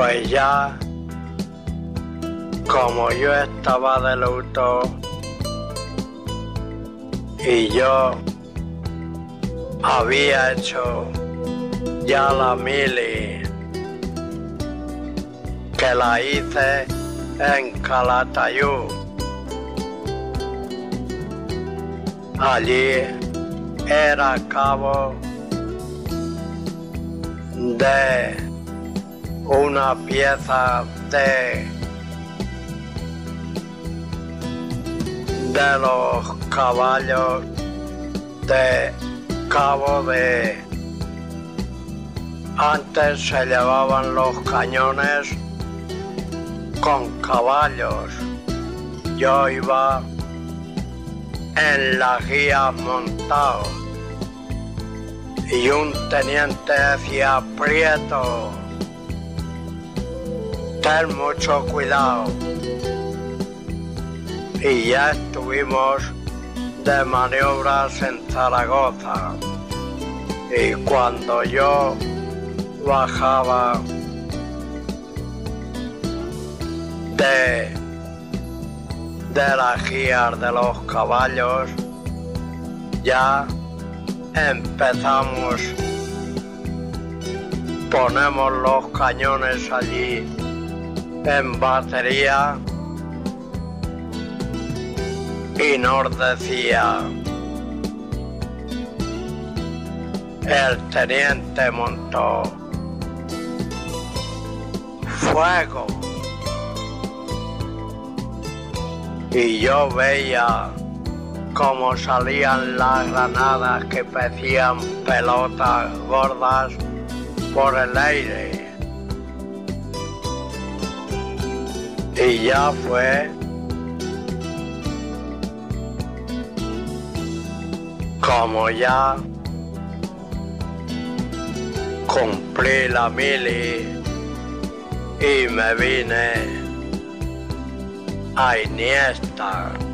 Pues ya, como yo estaba de luto y yo había hecho ya la mili que la hice en Calatayud. Allí era cabo de una pieza de de los caballos de cabo de antes se llevaban los cañones con caballos. Yo iba en las guías montado y un teniente decía Prieto, ten mucho cuidado. Y ya estuvimos de maniobras en Zaragoza. Y cuando yo bajaba de, de las guías de los caballos, ya empezamos, ponemos los cañones allí en batería y nos decía el teniente montó fuego y yo veía como salían las granadas que parecían pelotas gordas por el aire. Y ya fue como ya cumplí la mili y me vine a Iniesta.